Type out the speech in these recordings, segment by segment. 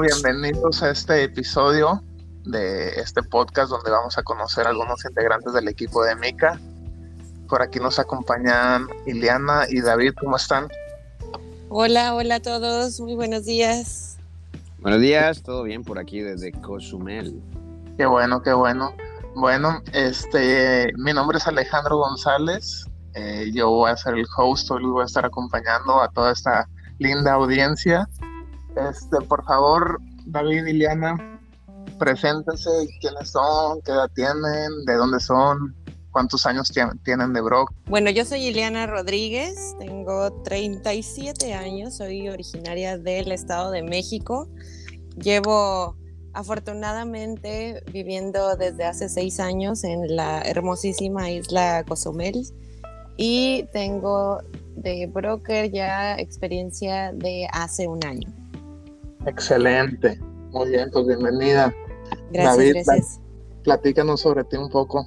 Bienvenidos a este episodio de este podcast donde vamos a conocer a algunos integrantes del equipo de Mica. Por aquí nos acompañan Iliana y David, ¿cómo están? Hola, hola a todos, muy buenos días. Buenos días, todo bien por aquí desde Cozumel. Qué bueno, qué bueno. Bueno, este, mi nombre es Alejandro González. Eh, yo voy a ser el host, hoy voy a estar acompañando a toda esta linda audiencia. Este, por favor, David y Liana, preséntense, quiénes son, qué edad tienen, de dónde son, cuántos años tienen de Brock. Bueno, yo soy Ileana Rodríguez, tengo 37 años, soy originaria del Estado de México. Llevo afortunadamente viviendo desde hace seis años en la hermosísima isla Cozumel y tengo de broker ya experiencia de hace un año. Excelente, muy bien, pues bienvenida. Gracias, David, gracias. Platícanos sobre ti un poco.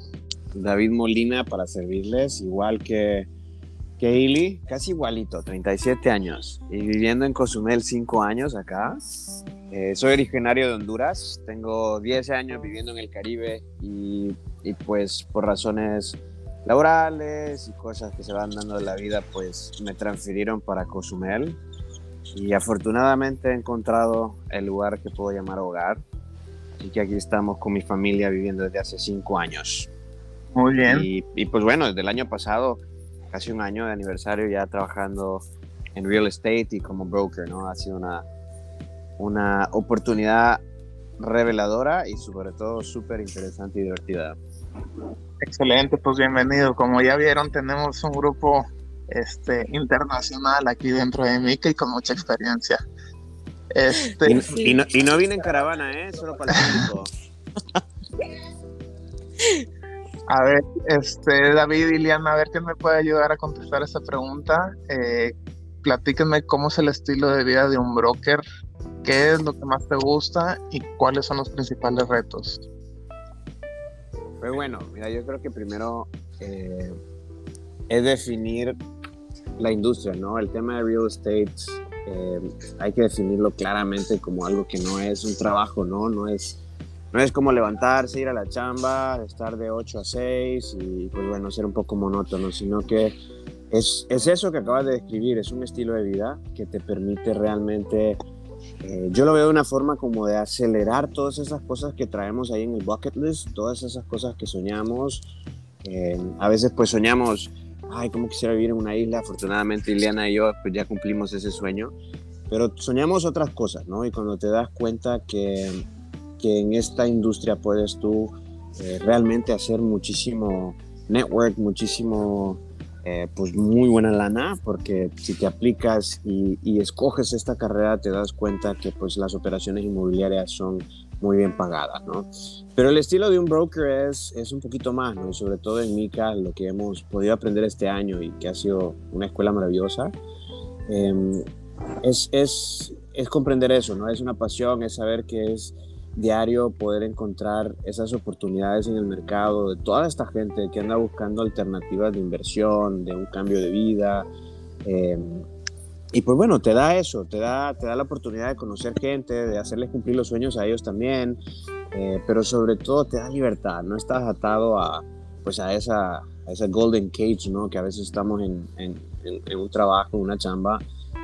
David Molina para servirles, igual que, que Ili, casi igualito, 37 años y viviendo en Cozumel 5 años acá. Eh, soy originario de Honduras, tengo 10 años viviendo en el Caribe y, y, pues por razones laborales y cosas que se van dando de la vida, pues me transfirieron para Cozumel y afortunadamente he encontrado el lugar que puedo llamar hogar y que aquí estamos con mi familia viviendo desde hace 5 años. Muy bien. Y, y, pues bueno, desde el año pasado, casi un año de aniversario ya trabajando en real estate y como broker, ¿no? Ha sido una, una oportunidad reveladora y sobre todo súper interesante y divertida. Excelente, pues bienvenido. Como ya vieron, tenemos un grupo este, internacional aquí dentro de Mica y con mucha experiencia. Este, y, sí. y, no, y no vine en caravana, ¿eh? Solo para el. A ver, este, David y Liana, a ver quién me puede ayudar a contestar esta pregunta. Eh, platíquenme cómo es el estilo de vida de un broker, qué es lo que más te gusta y cuáles son los principales retos. Pues bueno, mira, yo creo que primero eh, es definir la industria, ¿no? El tema de real estate eh, hay que definirlo claramente como algo que no es un trabajo, ¿no? No es no es como levantarse, ir a la chamba, estar de 8 a 6 y pues bueno, ser un poco monótono, sino que es, es eso que acabas de describir, es un estilo de vida que te permite realmente, eh, yo lo veo de una forma como de acelerar todas esas cosas que traemos ahí en el bucket list, todas esas cosas que soñamos. Eh, a veces pues soñamos, ay, cómo quisiera vivir en una isla, afortunadamente Ileana y yo pues ya cumplimos ese sueño, pero soñamos otras cosas, ¿no? Y cuando te das cuenta que que en esta industria puedes tú eh, realmente hacer muchísimo network, muchísimo, eh, pues muy buena lana, porque si te aplicas y, y, escoges esta carrera te das cuenta que pues las operaciones inmobiliarias son muy bien pagadas, ¿no? Pero el estilo de un broker es, es un poquito más, ¿no? Y sobre todo en Mica, lo que hemos podido aprender este año y que ha sido una escuela maravillosa, eh, es, es, es comprender eso, ¿no? Es una pasión, es saber que es diario poder encontrar esas oportunidades en el mercado de toda esta gente que anda buscando alternativas de inversión, de un cambio de vida. Eh, y pues bueno, te da eso, te da, te da la oportunidad de conocer gente, de hacerles cumplir los sueños a ellos también, eh, pero sobre todo te da libertad, no estás atado a, pues a, esa, a esa golden cage, ¿no? Que a veces estamos en, en, en un trabajo, en una chamba,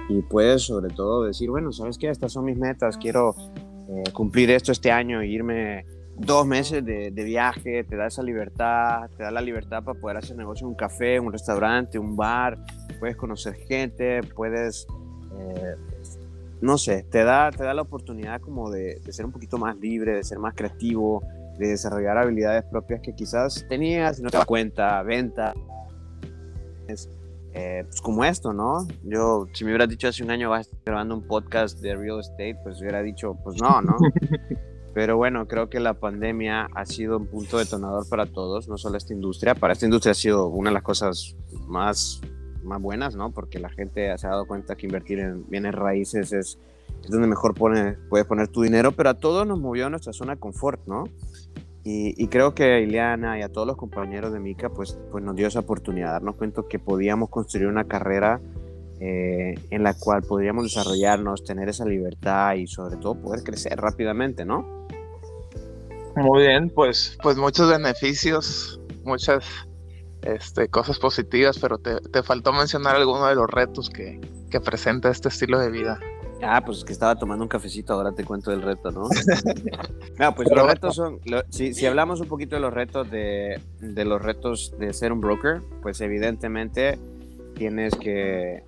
y puedes sobre todo decir, bueno, ¿sabes qué? Estas son mis metas, quiero eh, cumplir esto este año, irme dos meses de, de, viaje, te da esa libertad, te da la libertad para poder hacer negocio en un café, un restaurante, un bar, puedes conocer gente, puedes, eh, no sé, te da, te da la oportunidad como de, de, ser un poquito más libre, de ser más creativo, de desarrollar habilidades propias que quizás tenías y no te das cuenta, venta. Eh, pues como esto, ¿no? Yo, si me hubieras dicho hace un año vas grabando un podcast de real estate, pues hubiera dicho, pues no, ¿no? Pero bueno, creo que la pandemia ha sido un punto detonador para todos, no solo esta industria. Para esta industria ha sido una de las cosas más, más buenas, ¿no? Porque la gente se ha dado cuenta que invertir en bienes raíces es, es donde mejor pone, puedes poner tu dinero, pero a todos nos movió a nuestra zona de confort, ¿no? Y, y, creo que a Ileana y a todos los compañeros de Mica pues, pues nos dio esa oportunidad, darnos cuenta que podíamos construir una carrera eh, en la cual podríamos desarrollarnos, tener esa libertad y sobre todo poder crecer rápidamente, ¿no? Muy bien, pues, pues muchos beneficios, muchas este, cosas positivas, pero te, te faltó mencionar alguno de los retos que, que presenta este estilo de vida. Ah, pues que estaba tomando un cafecito, ahora te cuento del reto, ¿no? no, pues los retos son, si, si, hablamos un poquito de los retos de, de, los retos de ser un broker, pues evidentemente tienes que,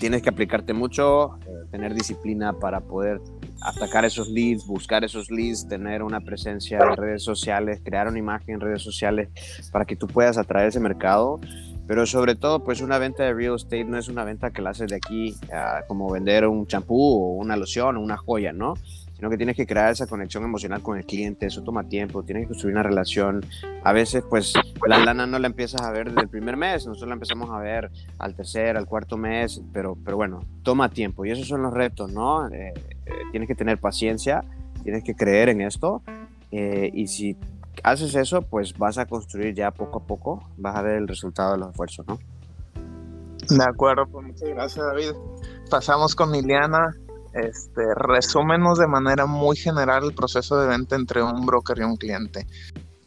tienes que aplicarte mucho, eh, tener disciplina para poder atacar esos leads, buscar esos leads, tener una presencia en redes sociales, crear una imagen en redes sociales para que tú puedas atraer ese mercado pero sobre todo, pues una venta de real estate no es una venta que la haces de aquí como vender un champú una loción una joya, ¿no? Sino que tienes que crear esa conexión emocional con el cliente, eso toma tiempo, tienes que construir una relación. A veces, pues la lana no la empiezas a ver desde el primer mes, nosotros la empezamos a ver al tercer, al cuarto mes, pero, pero bueno, toma tiempo y esos son los retos, ¿no? Eh, eh, tienes que tener paciencia, tienes que creer en esto eh, y si haces eso, pues vas a construir ya poco a poco, vas a ver el resultado de los esfuerzos, ¿no? De acuerdo, pues muchas gracias David. Pasamos con Liliana. Este, resúmenos de manera muy general el proceso de venta entre un broker y un cliente.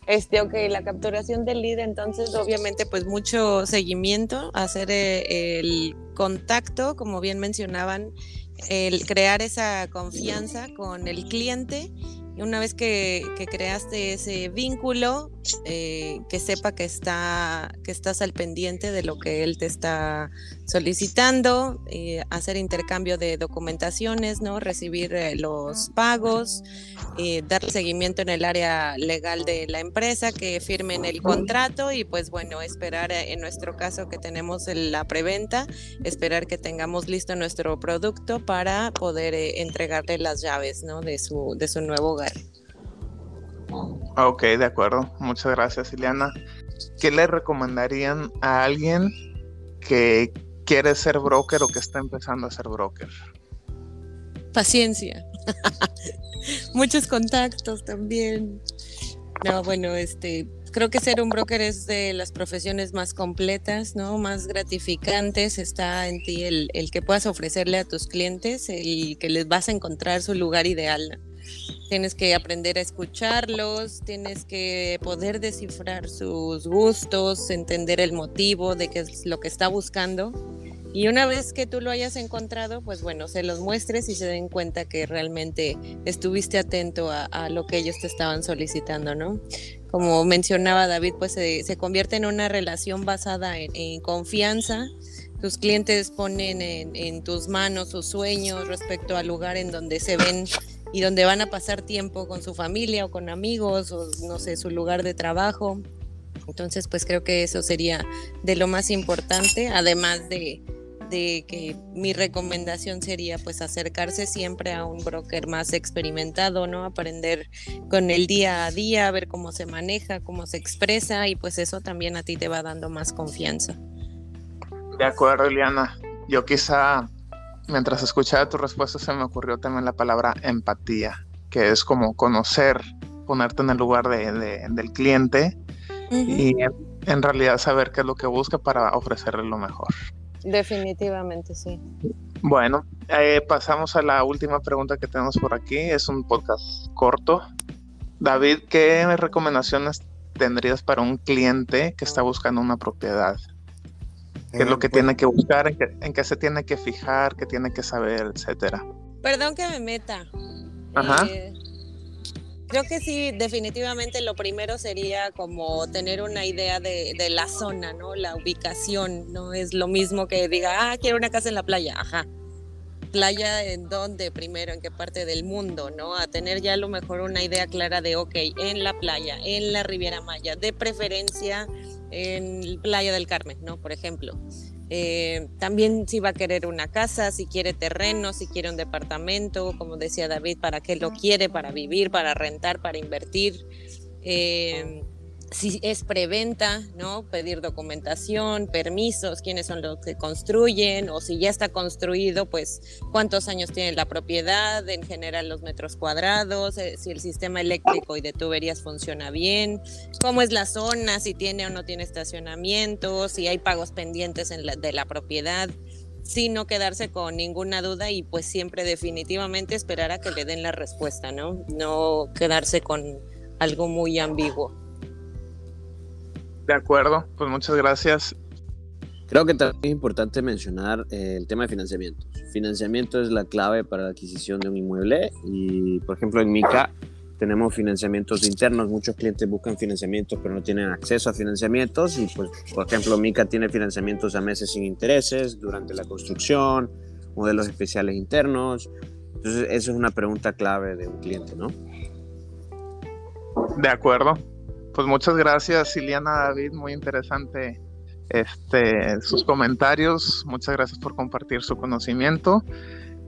Este, ok, la capturación del lead, entonces obviamente pues mucho seguimiento, hacer eh, el contacto, como bien mencionaban, el crear esa confianza con el cliente una vez que, creaste ese vínculo, eh, que sepa que, está, que estás al pendiente de lo que él te está solicitando, eh, hacer intercambio de documentaciones, ¿no? recibir eh, los pagos, dar seguimiento en el área legal de la empresa, que firmen el contrato y pues bueno, esperar en nuestro caso que tenemos la preventa, esperar que tengamos listo nuestro producto para poder entregarle las llaves ¿no? de, su, de su nuevo hogar. Ok, de acuerdo. Muchas gracias, Ileana. ¿Qué le recomendarían a alguien que quiere ser broker o que está empezando a ser broker? Paciencia. Muchos contactos también. No, bueno, este, creo que ser un broker es de las profesiones más completas, ¿no? Más gratificantes. Está en ti el, el que puedas ofrecerle a tus clientes, el que les vas a encontrar su lugar ideal. Tienes que aprender a escucharlos, tienes que poder descifrar sus gustos, entender el motivo de qué es lo que está buscando. Y una vez que tú lo hayas encontrado, pues bueno, se los muestres y se den cuenta que realmente estuviste atento a, lo que ellos te estaban solicitando, ¿no? Como mencionaba David, pues se, convierte en una relación basada en, confianza. Tus clientes ponen en, en tus manos sus sueños respecto al lugar en donde se ven y donde van a pasar tiempo con su familia o con amigos o no sé, su lugar de trabajo. Entonces, pues creo que eso sería de lo más importante, además de, de que mi recomendación sería pues acercarse siempre a un broker más experimentado, ¿no? Aprender con el día a día, ver cómo se maneja, cómo se expresa y pues eso también a ti te va dando más confianza. De acuerdo, Eliana. Yo quizá mientras escuchaba tu respuesta se me ocurrió también la palabra empatía, que es como conocer, ponerte en el lugar de, del cliente y en, realidad saber qué es lo que busca para ofrecerle lo mejor. Definitivamente, sí. Bueno, eh, pasamos a la última pregunta que tenemos por aquí. Es un podcast corto. David, ¿qué recomendaciones tendrías para un cliente que está buscando una propiedad? Qué es lo que tiene que buscar, en qué, se tiene que fijar, qué tiene que saber, etcétera. Perdón que me meta. Ajá. Eh, creo que sí, definitivamente lo primero sería como tener una idea de, de, la zona, ¿no? La ubicación, no es lo mismo que diga, ah, quiero una casa en la playa, ajá. Playa en dónde primero, en qué parte del mundo, ¿no? A tener ya a lo mejor una idea clara de, ok, en la playa, en la Riviera Maya, de preferencia en Playa del Carmen, ¿no? Por ejemplo. Eh, también si va a querer una casa, si quiere terreno, si quiere un departamento, como decía David, para qué lo quiere, para vivir, para rentar, para invertir. Eh, si es preventa, ¿no? Pedir documentación, permisos, quiénes son los que construyen, o si ya está construido, pues cuántos años tiene la propiedad, en general los metros cuadrados, eh, si el sistema eléctrico y de tuberías funciona bien, cómo es la zona, si tiene o no tiene estacionamiento, si hay pagos pendientes en de la propiedad. sí no quedarse con ninguna duda y pues siempre definitivamente esperar a que le den la respuesta, ¿no? No quedarse con algo muy ambiguo. De acuerdo, pues muchas gracias. Creo que también es importante mencionar eh, el tema de financiamiento. Financiamiento es la clave para la adquisición de un inmueble y, por ejemplo, en MICA tenemos financiamientos internos. Muchos clientes buscan financiamientos pero no tienen acceso a financiamientos y, pues, por ejemplo, MICA tiene financiamientos a meses sin intereses durante la construcción, modelos especiales internos. Entonces, eso es una pregunta clave de un cliente, ¿no? De acuerdo. Pues muchas gracias, Iliana David, muy interesante este, sus comentarios. Muchas gracias por compartir su conocimiento.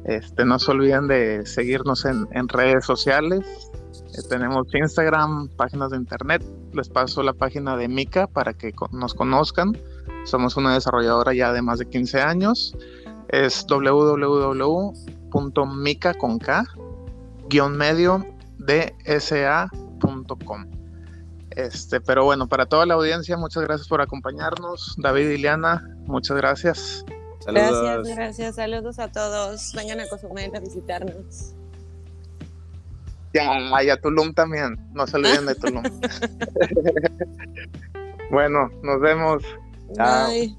Este, no se olviden de seguirnos en, redes sociales. Eh, tenemos Instagram, páginas de internet. Les paso la página de Mica para que nos conozcan. Somos una desarrolladora ya de más de 15 años. Es www.mica con K, medio dsa.com. Este, pero bueno, para toda la audiencia, muchas gracias por acompañarnos. David y Liana, muchas gracias. Saludos. Gracias, gracias. Saludos a todos. Vengan a Cozumel a visitarnos. Ya, y a Tulum también. No se olviden de Tulum. bueno, nos vemos. Bye.